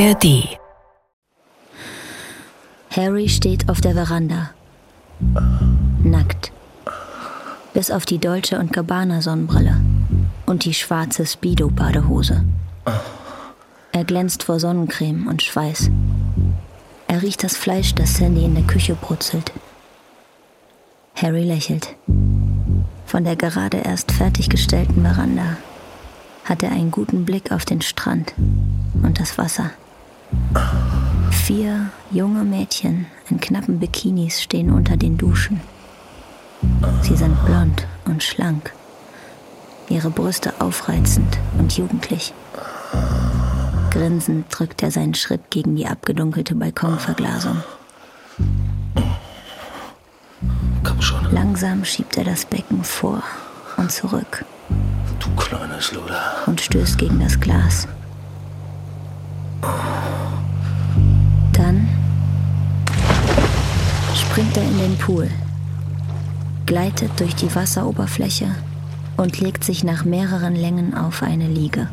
ARD. Harry steht auf der Veranda. Nackt. Bis auf die Dolce und Gabbana Sonnenbrille und die schwarze Speedo Badehose. Er glänzt vor Sonnencreme und Schweiß. Er riecht das Fleisch, das Sandy in der Küche brutzelt. Harry lächelt. Von der gerade erst fertiggestellten Veranda hat er einen guten Blick auf den Strand und das Wasser. Vier junge Mädchen in knappen Bikinis stehen unter den Duschen. Sie sind blond und schlank, ihre Brüste aufreizend und jugendlich. Grinsend drückt er seinen Schritt gegen die abgedunkelte Balkonverglasung. Komm schon. Langsam schiebt er das Becken vor und zurück Du kleines Luder. und stößt gegen das Glas. Dann springt er in den Pool, gleitet durch die Wasseroberfläche und legt sich nach mehreren Längen auf eine Liege.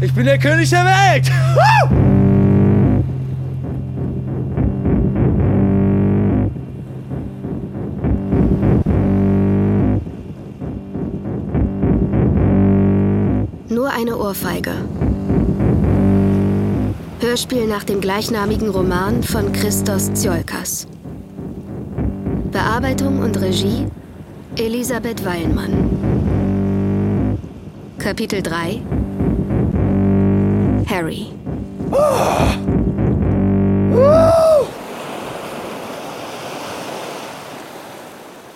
Ich bin der König der Welt! Nur Ohrfeige. Hörspiel nach dem gleichnamigen Roman von Christos Tsiolkas. Bearbeitung und Regie Elisabeth Weilmann. Kapitel 3 Harry.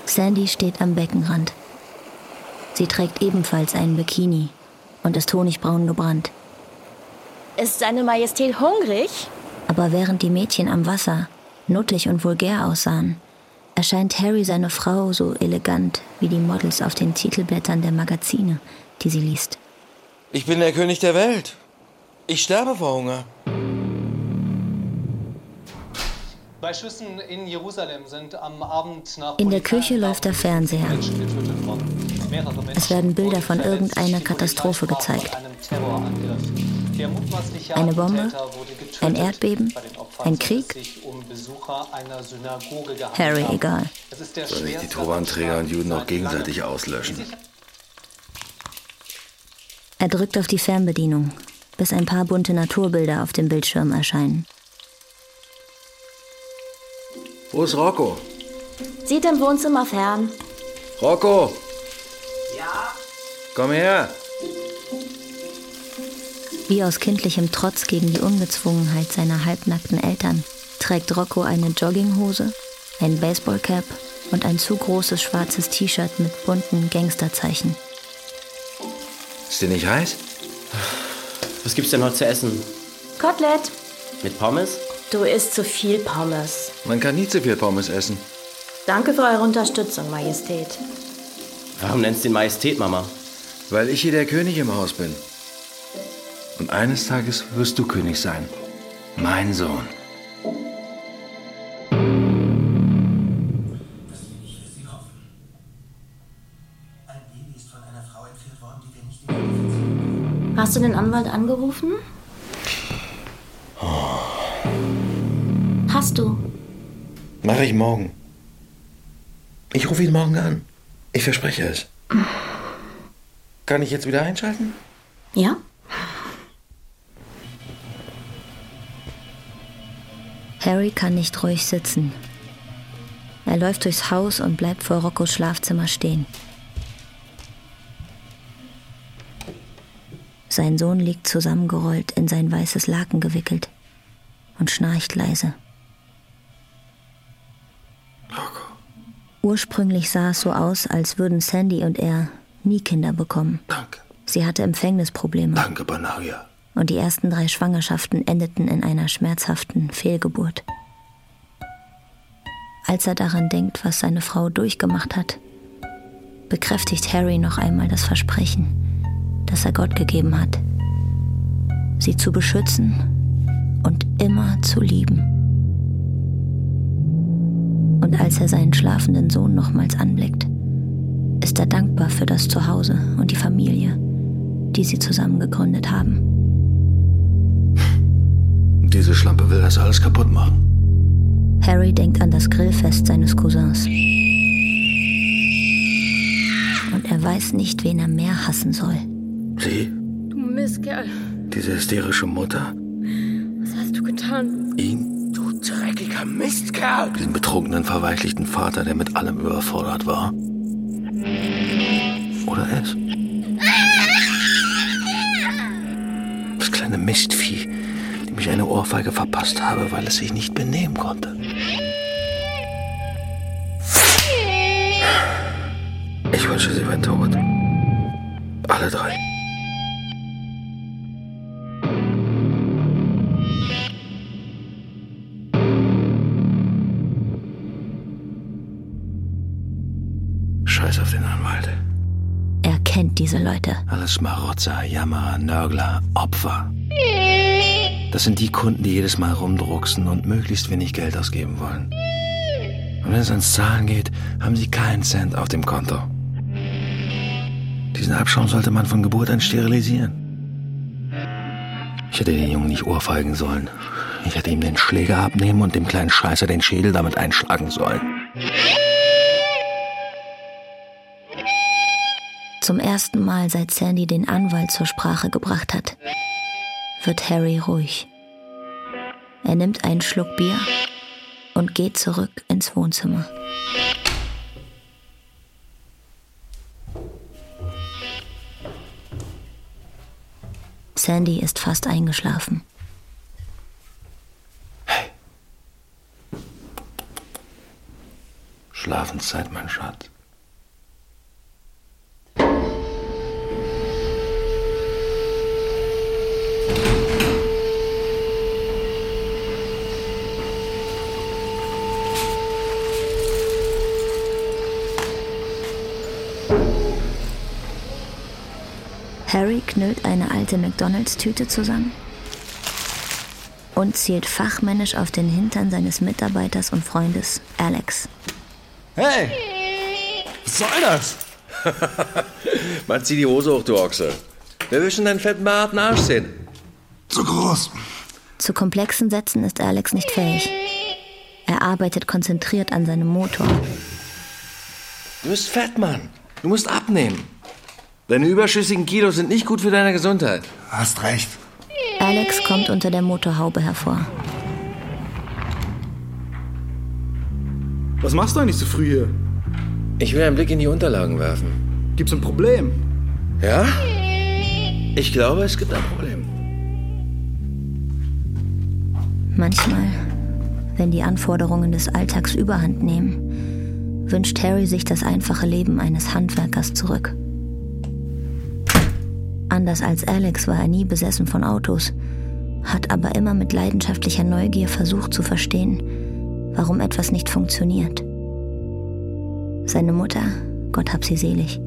Sandy steht am Beckenrand. Sie trägt ebenfalls einen Bikini und ist honigbraun gebrannt. Ist seine Majestät hungrig? Aber während die Mädchen am Wasser nuttig und vulgär aussahen, erscheint Harry seine Frau so elegant wie die Models auf den Titelblättern der Magazine, die sie liest. Ich bin der König der Welt. Ich sterbe vor Hunger. Bei Schüssen in Jerusalem sind am Abend nach In der Küche läuft der Fernseher. Menschen getötet worden. Es werden Bilder von irgendeiner Katastrophe gezeigt. Eine Bombe? Ein Erdbeben? Ein soll Krieg? um Harry egal. Sollen sich die Turbanträger und Juden auch seit gegenseitig auslöschen? Er drückt auf die Fernbedienung, bis ein paar bunte Naturbilder auf dem Bildschirm erscheinen. Wo ist Rocco? Sieht im Wohnzimmer fern. Rocco! Komm her! Wie aus kindlichem Trotz gegen die Ungezwungenheit seiner halbnackten Eltern trägt Rocco eine Jogginghose, ein Baseballcap und ein zu großes schwarzes T-Shirt mit bunten Gangsterzeichen. Ist dir nicht heiß? Was gibt's denn heute zu essen? Kotelett. Mit Pommes? Du isst zu viel Pommes. Man kann nie zu viel Pommes essen. Danke für eure Unterstützung, Majestät. Warum nennst du ihn Majestät, Mama? Weil ich hier der König im Haus bin. Und eines Tages wirst du König sein. Mein Sohn. Hast du den Anwalt angerufen? Hast du? Mache ich morgen. Ich rufe ihn morgen an. Ich verspreche es. Kann ich jetzt wieder einschalten? Ja? Harry kann nicht ruhig sitzen. Er läuft durchs Haus und bleibt vor Roccos Schlafzimmer stehen. Sein Sohn liegt zusammengerollt in sein weißes Laken gewickelt und schnarcht leise. Ursprünglich sah es so aus, als würden Sandy und er nie Kinder bekommen. Danke. Sie hatte Empfängnisprobleme Danke, Banaria. und die ersten drei Schwangerschaften endeten in einer schmerzhaften Fehlgeburt. Als er daran denkt, was seine Frau durchgemacht hat, bekräftigt Harry noch einmal das Versprechen, das er Gott gegeben hat, sie zu beschützen und immer zu lieben. Und als er seinen schlafenden Sohn nochmals anblickt, ist er dankbar für das Zuhause und die Familie, die sie zusammen gegründet haben. Diese Schlampe will das alles kaputt machen. Harry denkt an das Grillfest seines Cousins. Und er weiß nicht, wen er mehr hassen soll. Sie, Du Mistkerl, diese hysterische Mutter, was hast du getan? ihn, Du dreckiger Mistkerl! den betrunkenen, verweichlichten Vater, der mit allem überfordert war. Oder es? Das kleine Mistvieh, dem ich eine Ohrfeige verpasst habe, weil es sich nicht benehmen konnte. Ich wünsche, sie wären tot. Alle drei. Diese Leute. Alles Schmarotzer, Jammerer, Nörgler, Opfer. Das sind die Kunden, die jedes Mal rumdrucksen und möglichst wenig Geld ausgeben wollen. Und wenn es ans Zahlen geht, haben sie keinen Cent auf dem Konto. Diesen Abschaum sollte man von Geburt an sterilisieren. Ich hätte den Jungen nicht ohrfeigen sollen. Ich hätte ihm den Schläger abnehmen und dem kleinen Scheißer den Schädel damit einschlagen sollen. Zum ersten Mal, seit Sandy den Anwalt zur Sprache gebracht hat, wird Harry ruhig. Er nimmt einen Schluck Bier und geht zurück ins Wohnzimmer. Sandy ist fast eingeschlafen. Schlafenszeit, mein Schatz. Harry knüllt eine alte McDonalds-Tüte zusammen und zielt fachmännisch auf den Hintern seines Mitarbeiters und Freundes Alex. Hey! Was soll das? Man zieh die Hose hoch, du Ochse. Wir wischen deinen fetten behaarten Arsch sehen. Zu groß. Zu komplexen Sätzen ist Alex nicht fähig. Er arbeitet konzentriert an seinem Motor. Du bist fett, Mann. Du musst abnehmen. Deine überschüssigen Kilos sind nicht gut für deine Gesundheit. Hast recht. Alex kommt unter der Motorhaube hervor. Was machst du eigentlich so früh hier? Ich will einen Blick in die Unterlagen werfen. Gibt's ein Problem? Ja? Ich glaube, es gibt ein Problem. Manchmal, wenn die Anforderungen des Alltags überhand nehmen, wünscht Harry sich das einfache Leben eines Handwerkers zurück. Anders als Alex war er nie besessen von Autos, hat aber immer mit leidenschaftlicher Neugier versucht zu verstehen, warum etwas nicht funktioniert. Seine Mutter, Gott hab sie selig,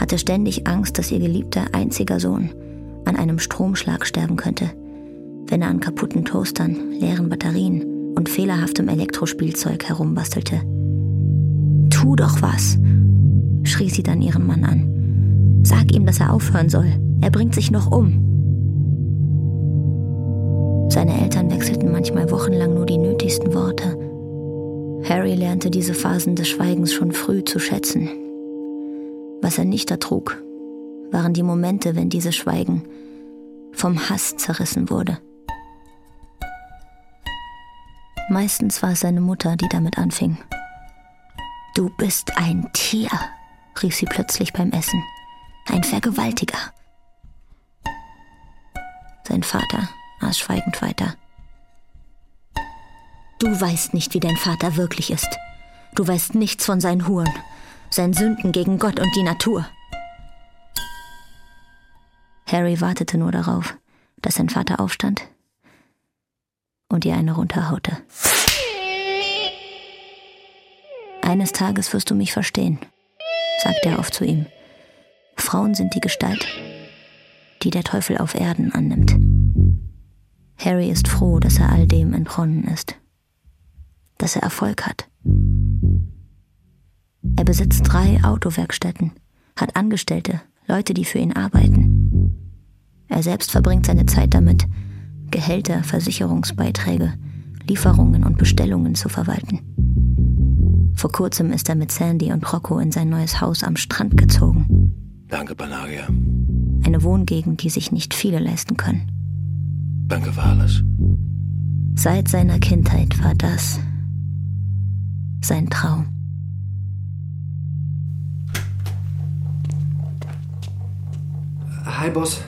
hatte ständig Angst, dass ihr geliebter einziger Sohn an einem Stromschlag sterben könnte, wenn er an kaputten Toastern, leeren Batterien und fehlerhaftem Elektrospielzeug herumbastelte. Tu doch was, schrie sie dann ihren Mann an. Sag ihm, dass er aufhören soll. Er bringt sich noch um. Seine Eltern wechselten manchmal wochenlang nur die nötigsten Worte. Harry lernte diese Phasen des Schweigens schon früh zu schätzen. Was er nicht ertrug, waren die Momente, wenn dieses Schweigen vom Hass zerrissen wurde. Meistens war es seine Mutter, die damit anfing. Du bist ein Tier, rief sie plötzlich beim Essen. Ein Vergewaltiger. Sein Vater aß schweigend weiter. Du weißt nicht, wie dein Vater wirklich ist. Du weißt nichts von seinen Huren, seinen Sünden gegen Gott und die Natur. Harry wartete nur darauf, dass sein Vater aufstand und ihr eine runterhaute. Eines Tages wirst du mich verstehen, sagte er oft zu ihm. Frauen sind die Gestalt, die der Teufel auf Erden annimmt. Harry ist froh, dass er all dem entronnen ist, dass er Erfolg hat. Er besitzt drei Autowerkstätten, hat Angestellte, Leute, die für ihn arbeiten. Er selbst verbringt seine Zeit damit, Gehälter, Versicherungsbeiträge, Lieferungen und Bestellungen zu verwalten. Vor kurzem ist er mit Sandy und Rocco in sein neues Haus am Strand gezogen. Danke, Panagia. Eine Wohngegend, die sich nicht viele leisten können. Danke für alles. Seit seiner Kindheit war das sein Traum. Hi, Boss.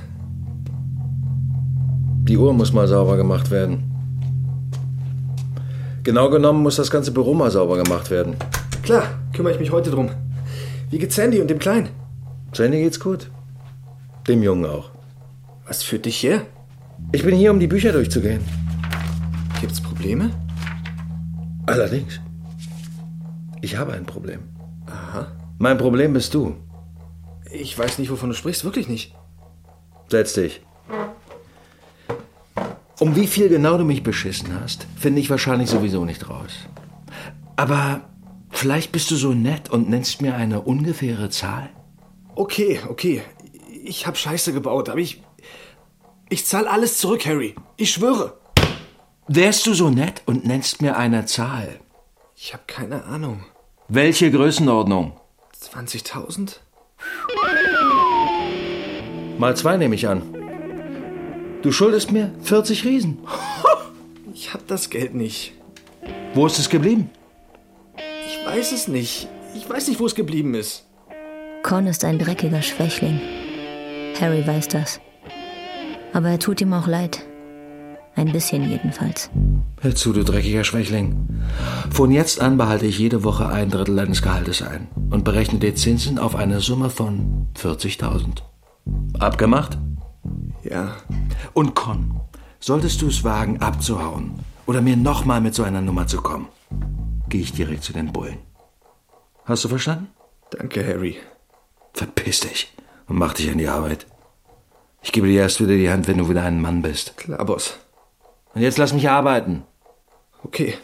Die Uhr muss mal sauber gemacht werden. Genau genommen muss das ganze Büro mal sauber gemacht werden. Klar, kümmere ich mich heute drum. Wie geht's Sandy und dem Kleinen? Sandy geht's gut. Dem Jungen auch. Was führt dich her? Ich bin hier, um die Bücher durchzugehen. Gibt's Probleme? Allerdings. Ich habe ein Problem. Aha. Mein Problem bist du. Ich weiß nicht, wovon du sprichst, wirklich nicht. Setz dich. Um wie viel genau du mich beschissen hast, finde ich wahrscheinlich sowieso nicht raus. Aber vielleicht bist du so nett und nennst mir eine ungefähre Zahl? Okay, okay. Ich hab Scheiße gebaut, aber ich. Ich zahl alles zurück, Harry. Ich schwöre. Wärst du so nett und nennst mir eine Zahl? Ich hab keine Ahnung. Welche Größenordnung? 20.000? Mal zwei nehme ich an. Du schuldest mir 40 Riesen. Ich hab das Geld nicht. Wo ist es geblieben? Ich weiß es nicht. Ich weiß nicht, wo es geblieben ist. Con ist ein dreckiger Schwächling. Harry weiß das. Aber er tut ihm auch leid. Ein bisschen jedenfalls. Hör zu, du dreckiger Schwächling. Von jetzt an behalte ich jede Woche ein Drittel deines Gehaltes ein und berechne dir Zinsen auf eine Summe von 40.000. Abgemacht? Ja. Und Con, solltest du es wagen, abzuhauen oder mir nochmal mit so einer Nummer zu kommen, gehe ich direkt zu den Bullen. Hast du verstanden? Danke, Harry. Verpiss dich und mach dich an die Arbeit. Ich gebe dir erst wieder die Hand, wenn du wieder ein Mann bist. Klar, Boss. Und jetzt lass mich arbeiten. Okay.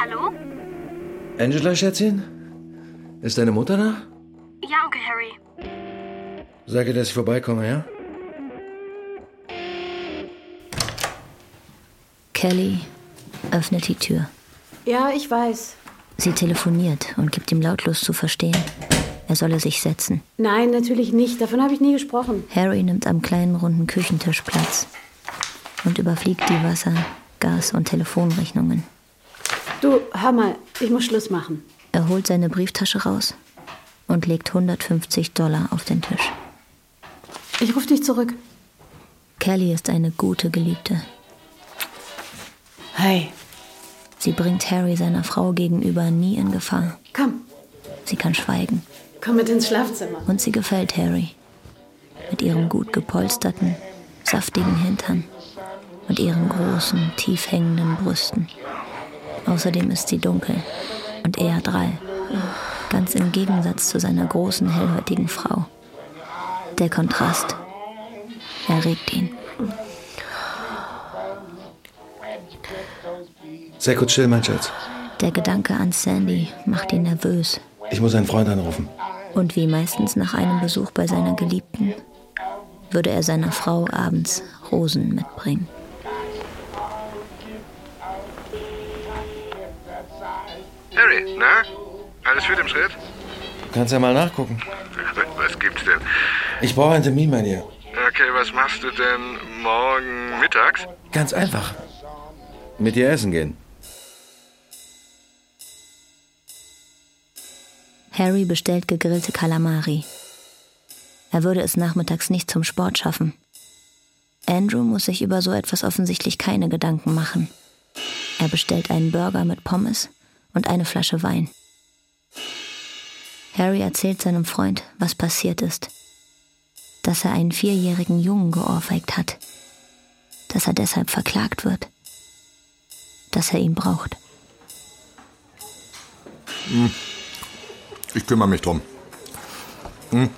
Hallo? Angela, Schätzchen? Ist deine Mutter da? Sag ihr, dass ich vorbeikomme, ja? Kelly öffnet die Tür. Ja, ich weiß. Sie telefoniert und gibt ihm lautlos zu verstehen, er solle sich setzen. Nein, natürlich nicht. Davon habe ich nie gesprochen. Harry nimmt am kleinen runden Küchentisch Platz und überfliegt die Wasser-, Gas- und Telefonrechnungen. Du, hör mal, ich muss Schluss machen. Er holt seine Brieftasche raus und legt 150 Dollar auf den Tisch. Ich rufe dich zurück. Kelly ist eine gute Geliebte. Hey. Sie bringt Harry seiner Frau gegenüber nie in Gefahr. Komm. Sie kann schweigen. Komm mit ins Schlafzimmer. Und sie gefällt Harry. Mit ihrem gut gepolsterten, saftigen Hintern und ihren großen, tief hängenden Brüsten. Außerdem ist sie dunkel und eher drall. Ganz im Gegensatz zu seiner großen, hellhäutigen Frau. Der Kontrast erregt ihn. Sehr kurz still, mein Schatz. Der Gedanke an Sandy macht ihn nervös. Ich muss einen Freund anrufen. Und wie meistens nach einem Besuch bei seiner Geliebten, würde er seiner Frau abends Rosen mitbringen. Harry, na? Alles fit im Schritt? Du kannst ja mal nachgucken. Was gibt's denn? Ich brauche einen Termin bei dir. Okay, was machst du denn morgen mittags? Ganz einfach. Mit dir essen gehen. Harry bestellt gegrillte Kalamari. Er würde es nachmittags nicht zum Sport schaffen. Andrew muss sich über so etwas offensichtlich keine Gedanken machen. Er bestellt einen Burger mit Pommes und eine Flasche Wein. Harry erzählt seinem Freund, was passiert ist. Dass er einen vierjährigen Jungen geohrfeigt hat. Dass er deshalb verklagt wird. Dass er ihn braucht. Hm. Ich kümmere mich drum. Hm.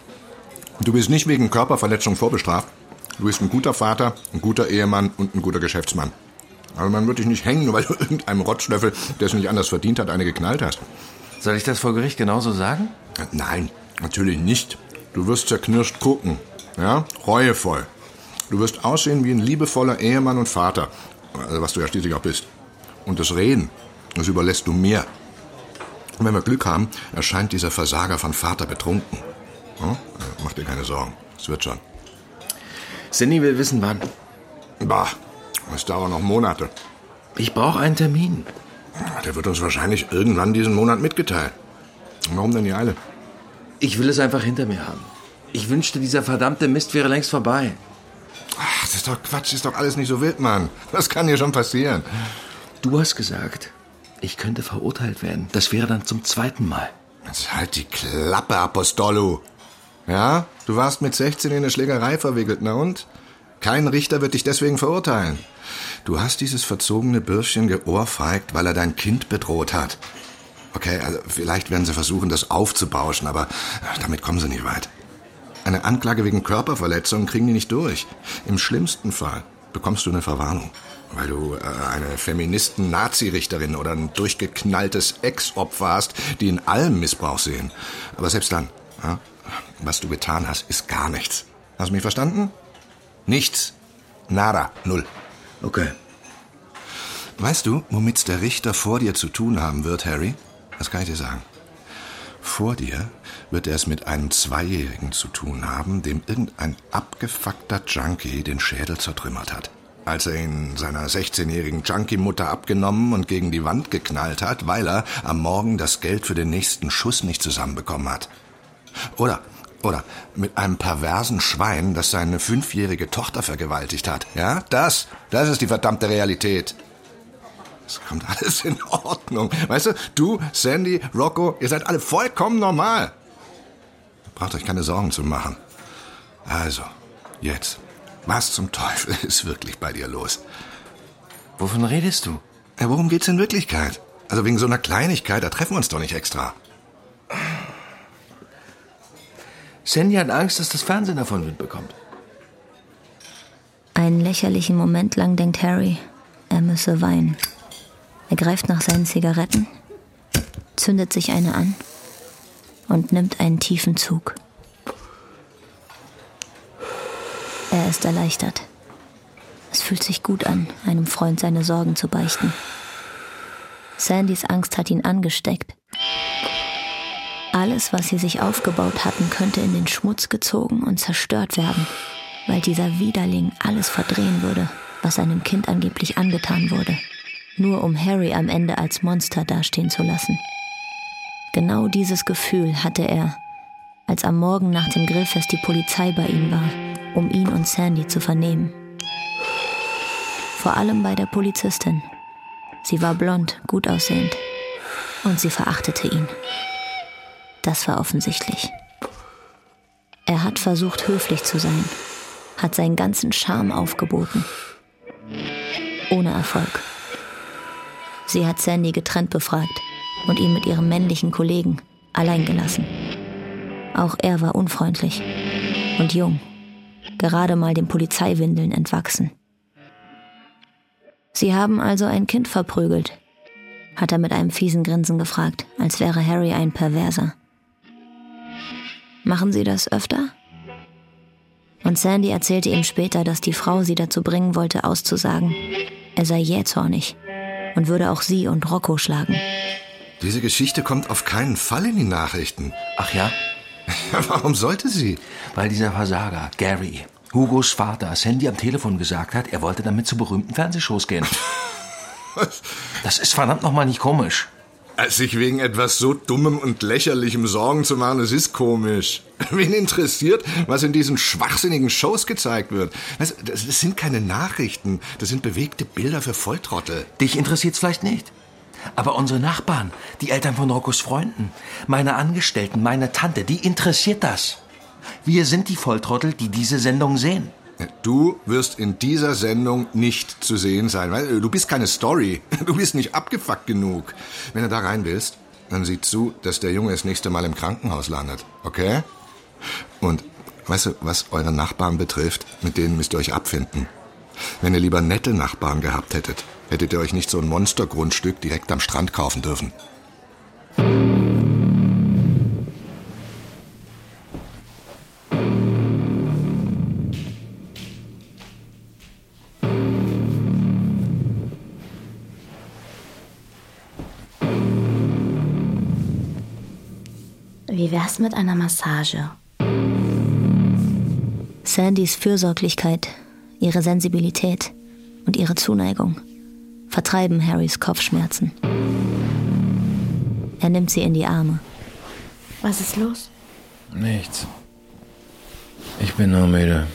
Du bist nicht wegen Körperverletzung vorbestraft. Du bist ein guter Vater, ein guter Ehemann und ein guter Geschäftsmann. Aber man wird dich nicht hängen, nur weil du irgendeinem Rotzlöffel, der es nicht anders verdient hat, eine geknallt hast. Soll ich das vor Gericht genauso sagen? Nein, natürlich nicht. Du wirst zerknirscht gucken. Ja? Reuevoll. Du wirst aussehen wie ein liebevoller Ehemann und Vater. Also was du ja schließlich auch bist. Und das Reden, das überlässt du mir. Und wenn wir Glück haben, erscheint dieser Versager von Vater betrunken. Hm? Mach dir keine Sorgen. Es wird schon. Cindy will wissen, wann. Bah, es dauert noch Monate. Ich brauche einen Termin. Der wird uns wahrscheinlich irgendwann diesen Monat mitgeteilt. Warum denn die Eile? Ich will es einfach hinter mir haben. Ich wünschte, dieser verdammte Mist wäre längst vorbei. Ach, das ist doch Quatsch, ist doch alles nicht so wild, Mann. Das kann dir schon passieren. Du hast gesagt, ich könnte verurteilt werden. Das wäre dann zum zweiten Mal. Jetzt halt die Klappe, Apostolo. Ja, du warst mit 16 in eine Schlägerei verwickelt, na und? Kein Richter wird dich deswegen verurteilen. Du hast dieses verzogene Bürschchen geohrfeigt, weil er dein Kind bedroht hat. Okay, also vielleicht werden sie versuchen, das aufzubauschen, aber damit kommen sie nicht weit. Eine Anklage wegen Körperverletzung kriegen die nicht durch. Im schlimmsten Fall bekommst du eine Verwarnung, weil du äh, eine Feministen-Nazi-Richterin oder ein durchgeknalltes Ex-Opfer hast, die in allem Missbrauch sehen. Aber selbst dann, ja, was du getan hast, ist gar nichts. Hast du mich verstanden? Nichts. Nada. Null. Okay. Weißt du, womit der Richter vor dir zu tun haben wird, Harry? Das kann ich dir sagen. Vor dir wird er es mit einem Zweijährigen zu tun haben, dem irgendein abgefuckter Junkie den Schädel zertrümmert hat. Als er ihn seiner 16-jährigen Junkie-Mutter abgenommen und gegen die Wand geknallt hat, weil er am Morgen das Geld für den nächsten Schuss nicht zusammenbekommen hat. Oder, oder mit einem perversen Schwein, das seine fünfjährige Tochter vergewaltigt hat. Ja, das, das ist die verdammte Realität. Es kommt alles in Ordnung. Weißt du, du, Sandy, Rocco, ihr seid alle vollkommen normal. Braucht euch keine Sorgen zu machen. Also, jetzt. Was zum Teufel ist wirklich bei dir los? Wovon redest du? Ja, worum geht's in Wirklichkeit? Also wegen so einer Kleinigkeit, da treffen wir uns doch nicht extra. Sandy hat Angst, dass das Fernsehen davon mitbekommt. Einen lächerlichen Moment lang denkt Harry, er müsse weinen. Er greift nach seinen Zigaretten, zündet sich eine an und nimmt einen tiefen Zug. Er ist erleichtert. Es fühlt sich gut an, einem Freund seine Sorgen zu beichten. Sandys Angst hat ihn angesteckt. Alles, was sie sich aufgebaut hatten, könnte in den Schmutz gezogen und zerstört werden, weil dieser Widerling alles verdrehen würde, was seinem Kind angeblich angetan wurde, nur um Harry am Ende als Monster dastehen zu lassen. Genau dieses Gefühl hatte er, als am Morgen nach dem Grillfest die Polizei bei ihm war, um ihn und Sandy zu vernehmen. Vor allem bei der Polizistin. Sie war blond, gut aussehend. Und sie verachtete ihn. Das war offensichtlich. Er hat versucht, höflich zu sein, hat seinen ganzen Charme aufgeboten. Ohne Erfolg. Sie hat Sandy getrennt befragt und ihn mit ihrem männlichen Kollegen allein gelassen. Auch er war unfreundlich und jung, gerade mal den Polizeiwindeln entwachsen. Sie haben also ein Kind verprügelt, hat er mit einem fiesen Grinsen gefragt, als wäre Harry ein Perverser. Machen Sie das öfter? Und Sandy erzählte ihm später, dass die Frau sie dazu bringen wollte, auszusagen, er sei jähzornig und würde auch sie und Rocco schlagen. Diese Geschichte kommt auf keinen Fall in die Nachrichten. Ach ja? Warum sollte sie? Weil dieser Versager, Gary, Hugos Vater, Sandy am Telefon gesagt hat, er wollte damit zu berühmten Fernsehshows gehen. das ist verdammt nochmal nicht komisch. Sich wegen etwas so Dummem und Lächerlichem Sorgen zu machen, das ist komisch. Wen interessiert, was in diesen schwachsinnigen Shows gezeigt wird? Das, das sind keine Nachrichten, das sind bewegte Bilder für Volltrottel. Dich interessiert's vielleicht nicht. Aber unsere Nachbarn, die Eltern von Roccos Freunden, meine Angestellten, meine Tante, die interessiert das. Wir sind die Volltrottel, die diese Sendung sehen. Du wirst in dieser Sendung nicht zu sehen sein, weil du bist keine Story. Du bist nicht abgefuckt genug. Wenn du da rein willst, dann sieh zu, dass der Junge das nächste Mal im Krankenhaus landet, okay? Und Weißt du, was eure Nachbarn betrifft, mit denen müsst ihr euch abfinden. Wenn ihr lieber nette Nachbarn gehabt hättet, hättet ihr euch nicht so ein Monstergrundstück direkt am Strand kaufen dürfen. Wär's mit einer Massage? Sandys Fürsorglichkeit, ihre Sensibilität und ihre Zuneigung vertreiben Harrys Kopfschmerzen. Er nimmt sie in die Arme. Was ist los? Nichts. Ich bin nur müde.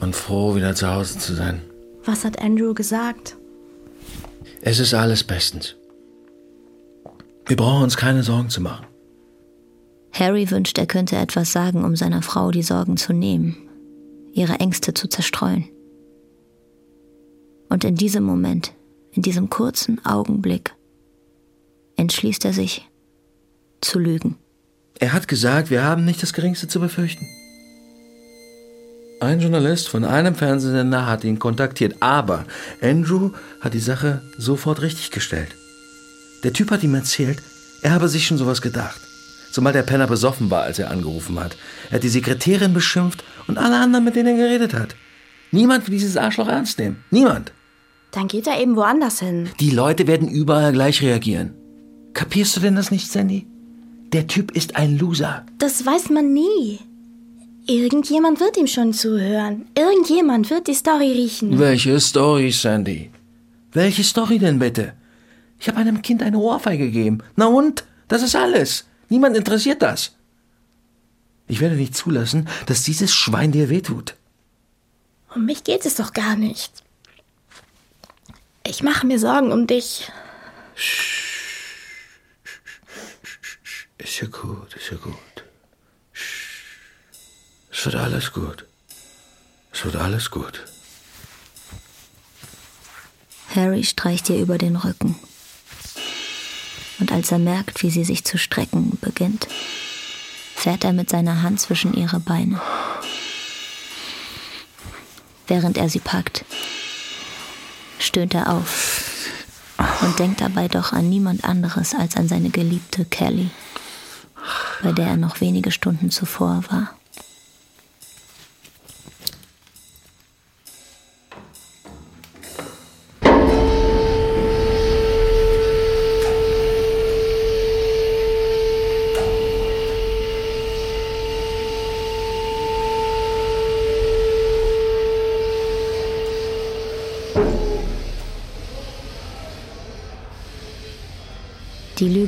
Und froh, wieder zu Hause zu sein. Was hat Andrew gesagt? Es ist alles bestens. Wir brauchen uns keine Sorgen zu machen. Harry wünscht, er könnte etwas sagen, um seiner Frau die Sorgen zu nehmen, ihre Ängste zu zerstreuen. Und in diesem Moment, in diesem kurzen Augenblick, entschließt er sich zu lügen. Er hat gesagt, wir haben nicht das Geringste zu befürchten. Ein Journalist von einem Fernsehsender hat ihn kontaktiert, aber Andrew hat die Sache sofort richtiggestellt. Der Typ hat ihm erzählt, er habe sich schon sowas gedacht. Zumal der Penner besoffen war, als er angerufen hat. Er hat die Sekretärin beschimpft und alle anderen, mit denen er geredet hat. Niemand will dieses Arschloch ernst nehmen. Niemand. Dann geht er eben woanders hin. Die Leute werden überall gleich reagieren. Kapierst du denn das nicht, Sandy? Der Typ ist ein Loser. Das weiß man nie. Irgendjemand wird ihm schon zuhören. Irgendjemand wird die Story riechen. Welche Story, Sandy? Welche Story denn bitte? Ich habe einem Kind eine Ohrfeige gegeben. Na und? Das ist alles. Niemand interessiert das. Ich werde nicht zulassen, dass dieses Schwein dir wehtut. Um mich geht es doch gar nicht. Ich mache mir Sorgen um dich. Ist ja gut, ist ja gut. Es wird alles gut. Es wird alles gut. Harry streicht ihr über den Rücken. Und als er merkt, wie sie sich zu strecken beginnt, fährt er mit seiner Hand zwischen ihre Beine. Während er sie packt, stöhnt er auf und denkt dabei doch an niemand anderes als an seine geliebte Kelly, bei der er noch wenige Stunden zuvor war.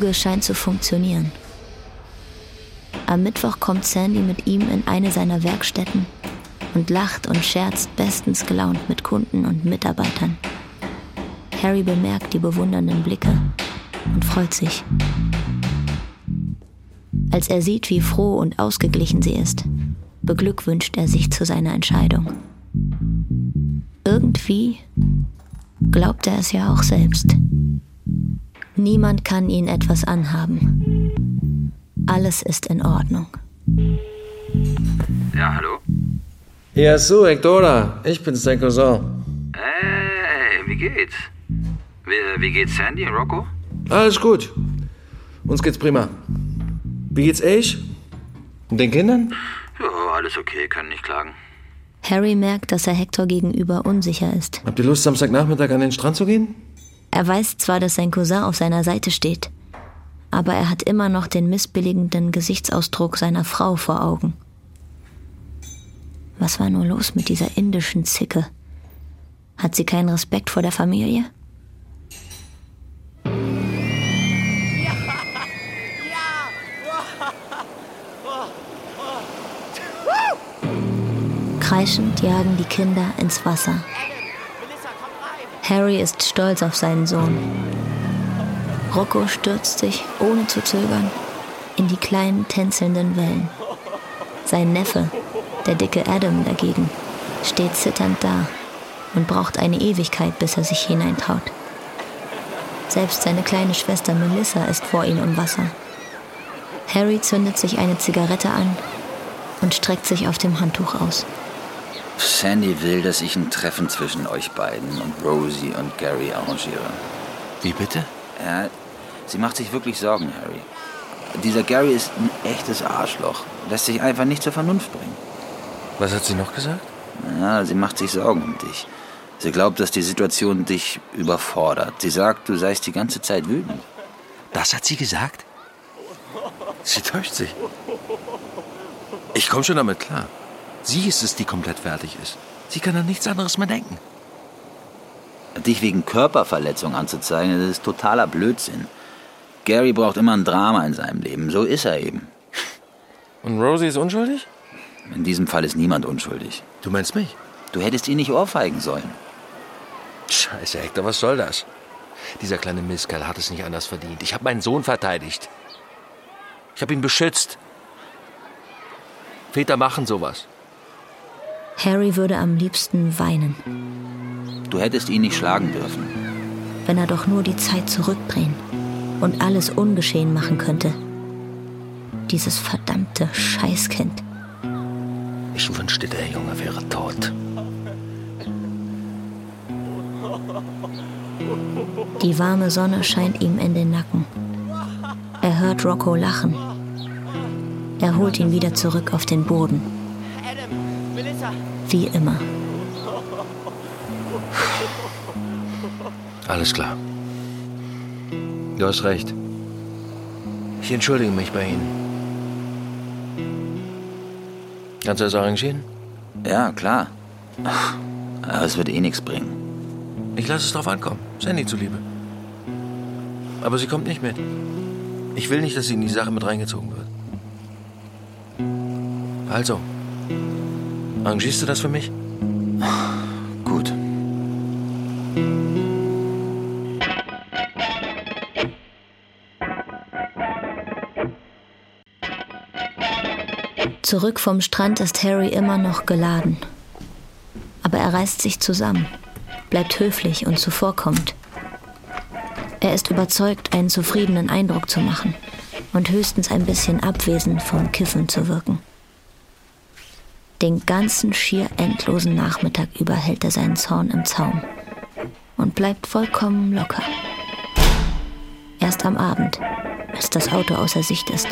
Lüge scheint zu funktionieren. Am Mittwoch kommt Sandy mit ihm in eine seiner Werkstätten und lacht und scherzt bestens gelaunt mit Kunden und Mitarbeitern. Harry bemerkt die bewundernden Blicke und freut sich. Als er sieht, wie froh und ausgeglichen sie ist, beglückwünscht er sich zu seiner Entscheidung. Irgendwie glaubt er es ja auch selbst. Niemand kann ihn etwas anhaben. Alles ist in Ordnung. Ja, hallo? Ja, so, Hectora. Ich bin's, dein Cousin. Hey, wie geht's? Wie, wie geht's Sandy und Rocco? Alles gut. Uns geht's prima. Wie geht's euch? Und den Kindern? Ja, alles okay, kann nicht klagen. Harry merkt, dass er Hector gegenüber unsicher ist. Habt ihr Lust, Samstagnachmittag an den Strand zu gehen? Er weiß zwar, dass sein Cousin auf seiner Seite steht, aber er hat immer noch den missbilligenden Gesichtsausdruck seiner Frau vor Augen. Was war nur los mit dieser indischen Zicke? Hat sie keinen Respekt vor der Familie? Kreischend jagen die Kinder ins Wasser. Harry ist stolz auf seinen Sohn. Rocco stürzt sich, ohne zu zögern, in die kleinen tänzelnden Wellen. Sein Neffe, der dicke Adam dagegen, steht zitternd da und braucht eine Ewigkeit, bis er sich hineintraut. Selbst seine kleine Schwester Melissa ist vor ihm im Wasser. Harry zündet sich eine Zigarette an und streckt sich auf dem Handtuch aus. Sandy will, dass ich ein Treffen zwischen euch beiden und Rosie und Gary arrangiere. Wie bitte? Ja, sie macht sich wirklich Sorgen, Harry. Dieser Gary ist ein echtes Arschloch. Lässt sich einfach nicht zur Vernunft bringen. Was hat sie noch gesagt? Ja, sie macht sich Sorgen um dich. Sie glaubt, dass die Situation dich überfordert. Sie sagt, du seist die ganze Zeit wütend. Das hat sie gesagt? Sie täuscht sich. Ich komme schon damit klar. Sie ist es, die komplett fertig ist. Sie kann an nichts anderes mehr denken. Dich wegen Körperverletzung anzuzeigen, das ist totaler Blödsinn. Gary braucht immer ein Drama in seinem Leben. So ist er eben. Und Rosie ist unschuldig? In diesem Fall ist niemand unschuldig. Du meinst mich? Du hättest ihn nicht ohrfeigen sollen. Scheiße, Hector, was soll das? Dieser kleine Mistkerl hat es nicht anders verdient. Ich habe meinen Sohn verteidigt. Ich habe ihn beschützt. Väter machen sowas. Harry würde am liebsten weinen. Du hättest ihn nicht schlagen dürfen. Wenn er doch nur die Zeit zurückdrehen und alles ungeschehen machen könnte. Dieses verdammte Scheißkind. Ich wünschte, der Junge wäre tot. Die warme Sonne scheint ihm in den Nacken. Er hört Rocco lachen. Er holt ihn wieder zurück auf den Boden. Wie immer. Alles klar. Du hast recht. Ich entschuldige mich bei Ihnen. Kannst du das arrangieren? Ja, klar. Aber es wird eh nichts bringen. Ich lasse es drauf ankommen. Sandy zuliebe. Aber sie kommt nicht mit. Ich will nicht, dass sie in die Sache mit reingezogen wird. Also, arrangierst du das für mich? Gut. Zurück vom Strand ist Harry immer noch geladen. Aber er reißt sich zusammen, bleibt höflich und zuvorkommend. Er ist überzeugt, einen zufriedenen Eindruck zu machen und höchstens ein bisschen abwesend vom Kiffen zu wirken. Den ganzen schier endlosen Nachmittag über hält er seinen Zorn im Zaum und bleibt vollkommen locker. Erst am Abend, als das Auto außer Sicht ist,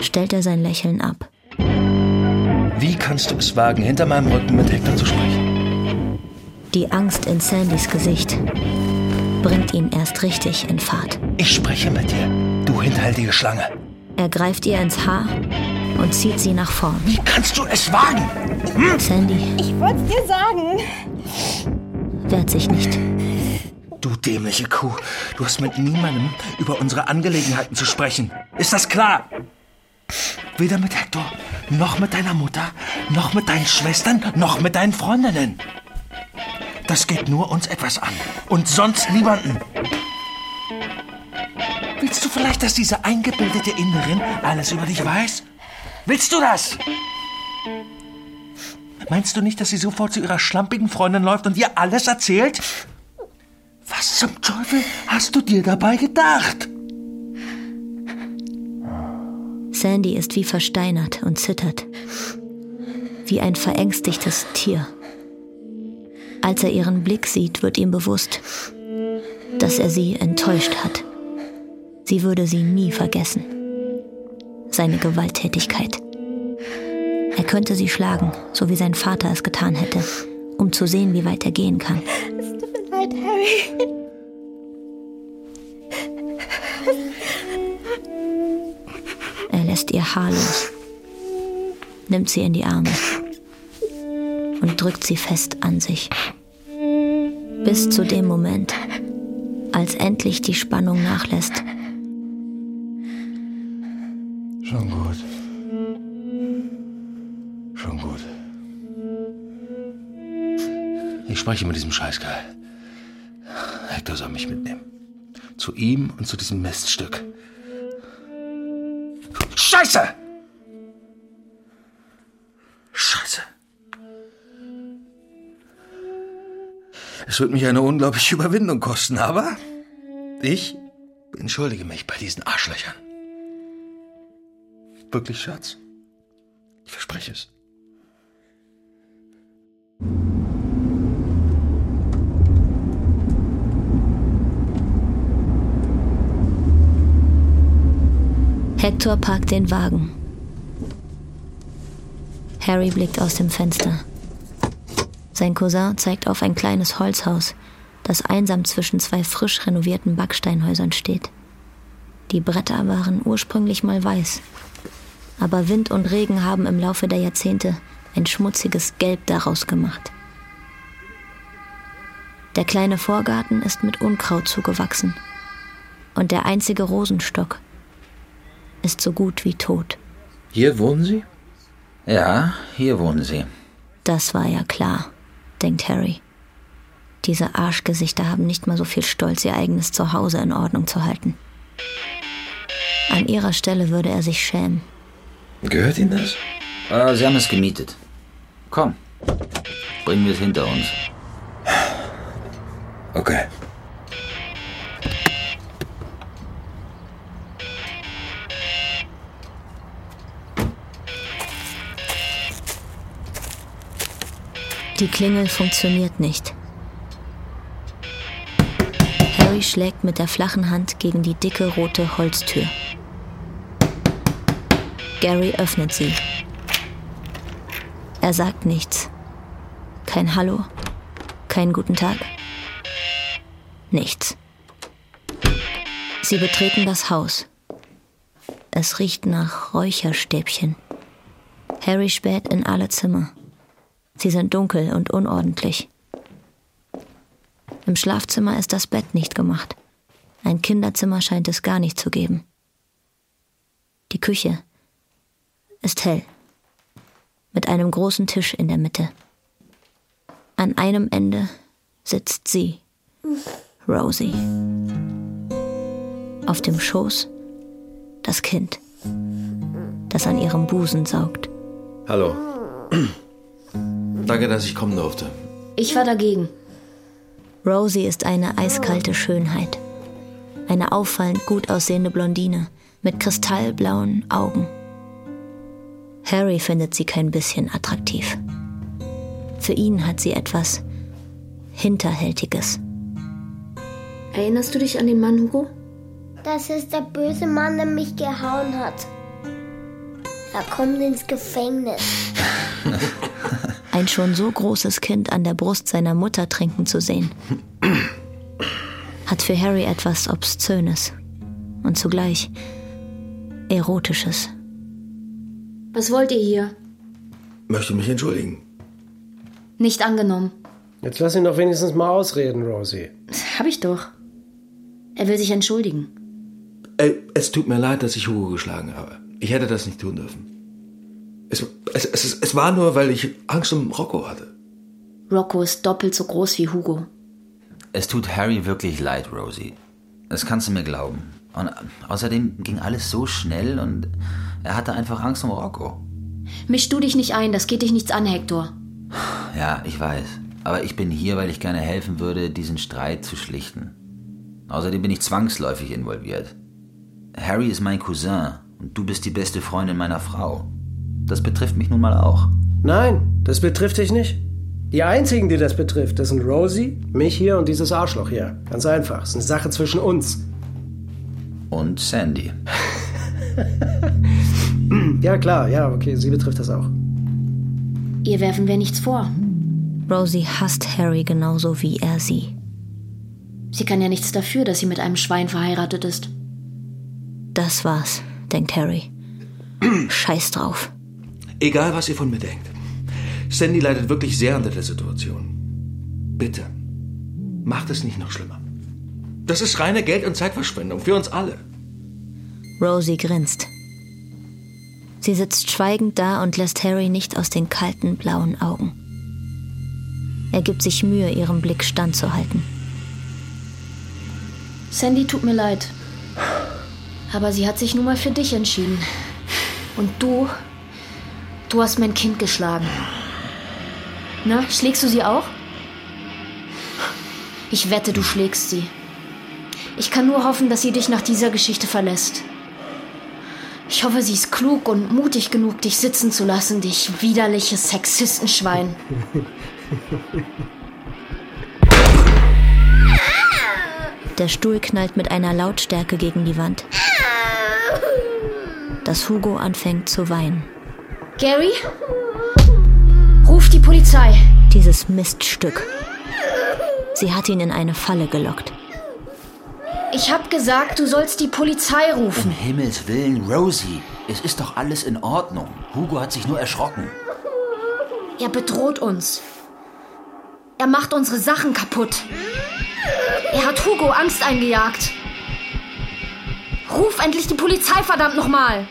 stellt er sein Lächeln ab. Wie kannst du es wagen, hinter meinem Rücken mit Hector zu sprechen? Die Angst in Sandys Gesicht bringt ihn erst richtig in Fahrt. Ich spreche mit dir, du hinterhältige Schlange. Er greift ihr ins Haar und zieht sie nach vorn. Wie kannst du es wagen? Hm? Sandy. Ich wollte dir sagen. Wehrt sich nicht. Du dämliche Kuh, du hast mit niemandem über unsere Angelegenheiten zu sprechen. Ist das klar? Weder mit Hector, noch mit deiner Mutter, noch mit deinen Schwestern, noch mit deinen Freundinnen. Das geht nur uns etwas an und sonst niemanden. Willst du vielleicht, dass diese eingebildete Inderin alles über dich weiß? Willst du das? Meinst du nicht, dass sie sofort zu ihrer schlampigen Freundin läuft und ihr alles erzählt? Was zum Teufel hast du dir dabei gedacht? Sandy ist wie versteinert und zittert. Wie ein verängstigtes Tier. Als er ihren Blick sieht, wird ihm bewusst, dass er sie enttäuscht hat. Sie würde sie nie vergessen. Seine Gewalttätigkeit. Er könnte sie schlagen, so wie sein Vater es getan hätte, um zu sehen, wie weit er gehen kann. Es tut mir leid, Harry. Er lässt ihr Haar los, nimmt sie in die Arme und drückt sie fest an sich. Bis zu dem Moment, als endlich die Spannung nachlässt. Spreche mit diesem Scheißkerl. Hector soll mich mitnehmen. Zu ihm und zu diesem Miststück. Scheiße! Scheiße. Es wird mich eine unglaubliche Überwindung kosten, aber ich entschuldige mich bei diesen Arschlöchern. Wirklich, Schatz? Sprich es. Hector parkt den Wagen. Harry blickt aus dem Fenster. Sein Cousin zeigt auf ein kleines Holzhaus, das einsam zwischen zwei frisch renovierten Backsteinhäusern steht. Die Bretter waren ursprünglich mal weiß, aber Wind und Regen haben im Laufe der Jahrzehnte ein schmutziges Gelb daraus gemacht. Der kleine Vorgarten ist mit Unkraut zugewachsen und der einzige Rosenstock ist so gut wie tot. Hier wohnen Sie? Ja, hier wohnen sie. Das war ja klar, denkt Harry. Diese Arschgesichter haben nicht mal so viel Stolz, ihr eigenes Zuhause in Ordnung zu halten. An ihrer Stelle würde er sich schämen. Gehört Ihnen das? Äh, sie haben es gemietet. Komm, bringen wir es hinter uns. Okay. Die Klingel funktioniert nicht. Harry schlägt mit der flachen Hand gegen die dicke rote Holztür. Gary öffnet sie. Er sagt nichts. Kein Hallo, kein guten Tag. Nichts. Sie betreten das Haus. Es riecht nach Räucherstäbchen. Harry späht in alle Zimmer. Sie sind dunkel und unordentlich. Im Schlafzimmer ist das Bett nicht gemacht. Ein Kinderzimmer scheint es gar nicht zu geben. Die Küche ist hell, mit einem großen Tisch in der Mitte. An einem Ende sitzt sie, Rosie. Auf dem Schoß das Kind, das an ihrem Busen saugt. Hallo. Danke, dass ich kommen durfte. Ich war dagegen. Rosie ist eine eiskalte Schönheit. Eine auffallend gut aussehende Blondine mit kristallblauen Augen. Harry findet sie kein bisschen attraktiv. Für ihn hat sie etwas Hinterhältiges. Erinnerst du dich an den Mann, Hugo? Das ist der böse Mann, der mich gehauen hat. Er kommt ins Gefängnis. Ein schon so großes Kind an der Brust seiner Mutter trinken zu sehen, hat für Harry etwas Obszönes und zugleich Erotisches. Was wollt ihr hier? Möchte mich entschuldigen. Nicht angenommen. Jetzt lass ihn doch wenigstens mal ausreden, Rosie. Hab ich doch. Er will sich entschuldigen. Ey, es tut mir leid, dass ich Hugo geschlagen habe. Ich hätte das nicht tun dürfen. Es, es, es, es war nur, weil ich Angst um Rocco hatte. Rocco ist doppelt so groß wie Hugo. Es tut Harry wirklich leid, Rosie. Das kannst du mir glauben. Und außerdem ging alles so schnell und er hatte einfach Angst um Rocco. Misch du dich nicht ein, das geht dich nichts an, Hector. Ja, ich weiß. Aber ich bin hier, weil ich gerne helfen würde, diesen Streit zu schlichten. Außerdem bin ich zwangsläufig involviert. Harry ist mein Cousin und du bist die beste Freundin meiner Frau. Das betrifft mich nun mal auch. Nein, das betrifft dich nicht. Die einzigen, die das betrifft, das sind Rosie, mich hier und dieses Arschloch hier. Ganz einfach. Es ist eine Sache zwischen uns. Und Sandy. ja, klar, ja, okay, sie betrifft das auch. Ihr werfen wir nichts vor. Rosie hasst Harry genauso wie er sie. Sie kann ja nichts dafür, dass sie mit einem Schwein verheiratet ist. Das war's, denkt Harry. Scheiß drauf. Egal, was ihr von mir denkt. Sandy leidet wirklich sehr unter der Situation. Bitte, macht es nicht noch schlimmer. Das ist reine Geld- und Zeitverschwendung für uns alle. Rosie grinst. Sie sitzt schweigend da und lässt Harry nicht aus den kalten blauen Augen. Er gibt sich Mühe, ihrem Blick standzuhalten. Sandy tut mir leid. Aber sie hat sich nun mal für dich entschieden. Und du, du hast mein Kind geschlagen. Na, schlägst du sie auch? Ich wette, du schlägst sie. Ich kann nur hoffen, dass sie dich nach dieser Geschichte verlässt. Ich hoffe, sie ist klug und mutig genug, dich sitzen zu lassen, dich widerliches Sexistenschwein. Der Stuhl knallt mit einer Lautstärke gegen die Wand, dass Hugo anfängt zu weinen. Gary? Ruf die Polizei. Dieses Miststück. Sie hat ihn in eine Falle gelockt. Ich hab gesagt, du sollst die Polizei rufen. Um Himmels Willen, Rosie, es ist doch alles in Ordnung. Hugo hat sich nur erschrocken. Er bedroht uns. Er macht unsere Sachen kaputt. Er hat Hugo Angst eingejagt. Ruf endlich die Polizei, verdammt nochmal!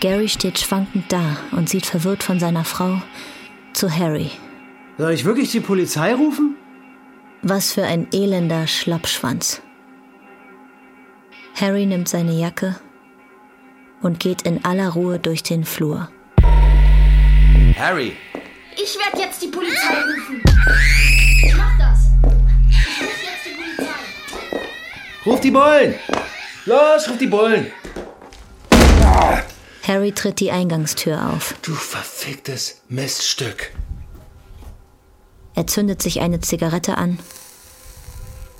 Gary steht schwankend da und sieht verwirrt von seiner Frau zu Harry. Soll ich wirklich die Polizei rufen? Was für ein elender Schlappschwanz. Harry nimmt seine Jacke und geht in aller Ruhe durch den Flur. Harry! Ich werde jetzt die Polizei rufen. Ich mach das. Ich ruf jetzt die Polizei. Ruf die Bullen! Los, ruf die Bullen! Harry tritt die Eingangstür auf. Du verficktes Miststück. Er zündet sich eine Zigarette an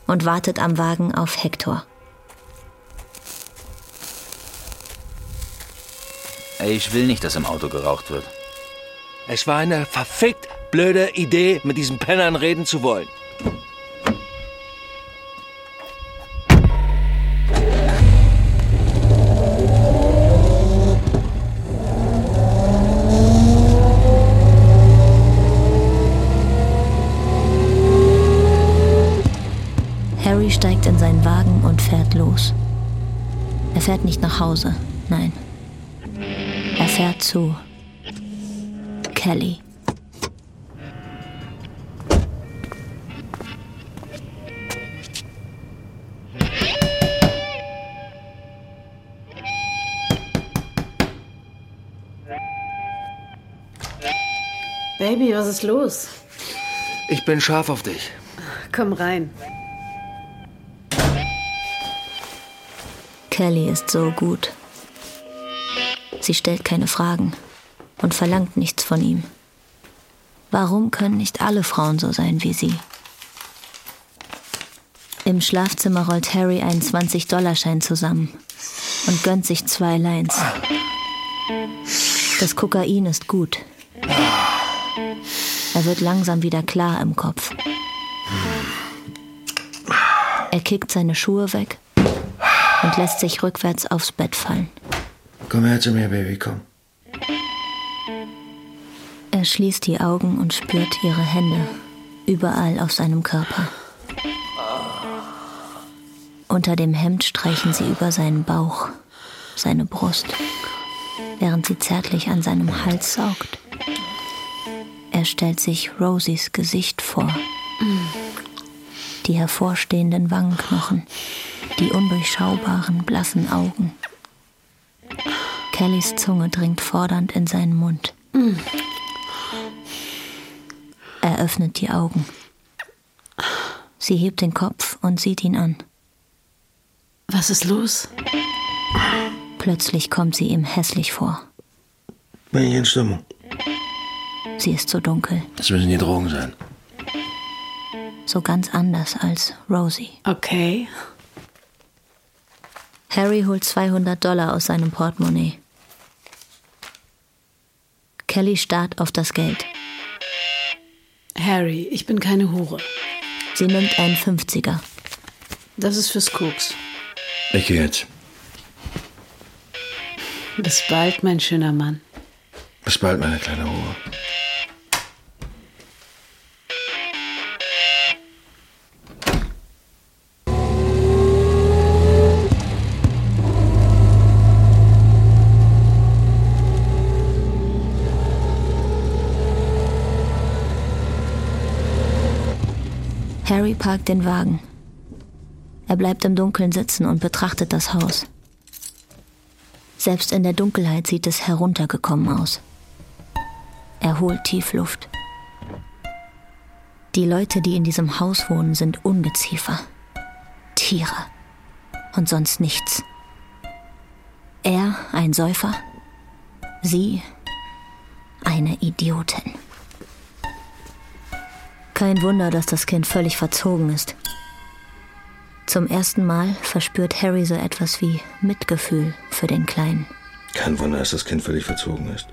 und wartet am Wagen auf Hector. Ich will nicht, dass im Auto geraucht wird. Es war eine verfickt blöde Idee, mit diesen Pennern reden zu wollen. Fährt nicht nach Hause, nein. Er fährt zu Kelly. Baby, was ist los? Ich bin scharf auf dich. Komm rein. Kelly ist so gut. Sie stellt keine Fragen und verlangt nichts von ihm. Warum können nicht alle Frauen so sein wie sie? Im Schlafzimmer rollt Harry einen 20-Dollar-Schein zusammen und gönnt sich zwei Lines. Das Kokain ist gut. Er wird langsam wieder klar im Kopf. Er kickt seine Schuhe weg und lässt sich rückwärts aufs Bett fallen. Komm her zu mir, Baby, komm. Er schließt die Augen und spürt ihre Hände überall auf seinem Körper. Unter dem Hemd streichen sie über seinen Bauch, seine Brust, während sie zärtlich an seinem Hals saugt. Er stellt sich Rosies Gesicht vor. Die hervorstehenden Wangenknochen, die undurchschaubaren blassen Augen. Kellys Zunge dringt fordernd in seinen Mund. Er öffnet die Augen. Sie hebt den Kopf und sieht ihn an. Was ist los? Plötzlich kommt sie ihm hässlich vor. Bin ich in Stimmung? Sie ist so dunkel, Das müssen die Drogen sein. so ganz anders als Rosie. Okay. Harry holt 200 Dollar aus seinem Portemonnaie. Kelly starrt auf das Geld. Harry, ich bin keine Hure. Sie nimmt einen 50er. Das ist fürs Koks. Ich gehe jetzt. Bis bald, mein schöner Mann. Bis bald, meine kleine Ruhe. Harry parkt den Wagen. Er bleibt im Dunkeln sitzen und betrachtet das Haus. Selbst in der Dunkelheit sieht es heruntergekommen aus. Er holt tief Luft. Die Leute, die in diesem Haus wohnen, sind Ungeziefer, Tiere und sonst nichts. Er ein Säufer, sie eine Idiotin. Kein Wunder, dass das Kind völlig verzogen ist. Zum ersten Mal verspürt Harry so etwas wie Mitgefühl für den Kleinen. Kein Wunder, dass das Kind völlig verzogen ist.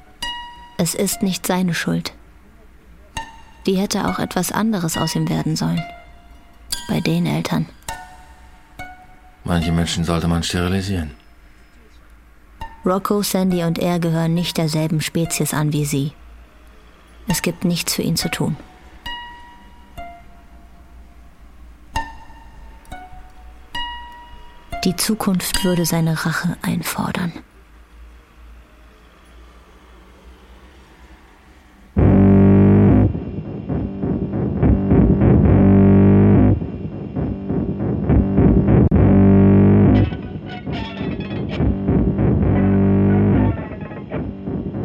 Es ist nicht seine Schuld. Die hätte auch etwas anderes aus ihm werden sollen. Bei den Eltern. Manche Menschen sollte man sterilisieren. Rocco, Sandy und er gehören nicht derselben Spezies an wie sie. Es gibt nichts für ihn zu tun. Die Zukunft würde seine Rache einfordern.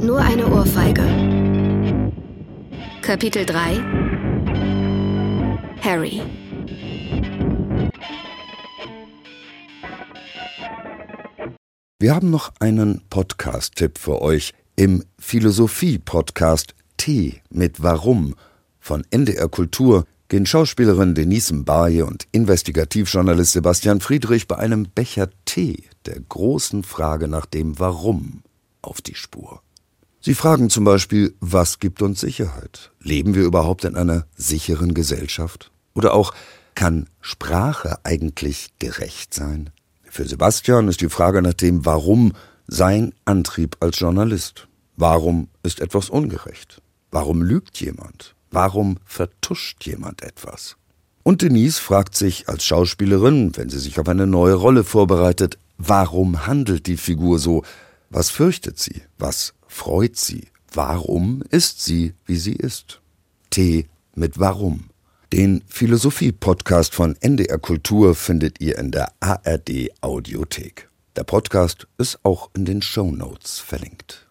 Nur eine Ohrfeige. Kapitel 3 Harry Wir haben noch einen Podcast-Tipp für euch im Philosophie-Podcast T mit Warum von NDR Kultur gehen Schauspielerin Denise Mbaye und Investigativjournalist Sebastian Friedrich bei einem Becher Tee der großen Frage nach dem Warum auf die Spur. Sie fragen zum Beispiel, was gibt uns Sicherheit? Leben wir überhaupt in einer sicheren Gesellschaft? Oder auch, kann Sprache eigentlich gerecht sein? Für Sebastian ist die Frage nach dem Warum sein Antrieb als Journalist. Warum ist etwas ungerecht? Warum lügt jemand? Warum vertuscht jemand etwas? Und Denise fragt sich als Schauspielerin, wenn sie sich auf eine neue Rolle vorbereitet, warum handelt die Figur so? Was fürchtet sie? Was freut sie? Warum ist sie, wie sie ist? T mit Warum. Den Philosophie-Podcast von NDR Kultur findet ihr in der ARD Audiothek. Der Podcast ist auch in den Show Notes verlinkt.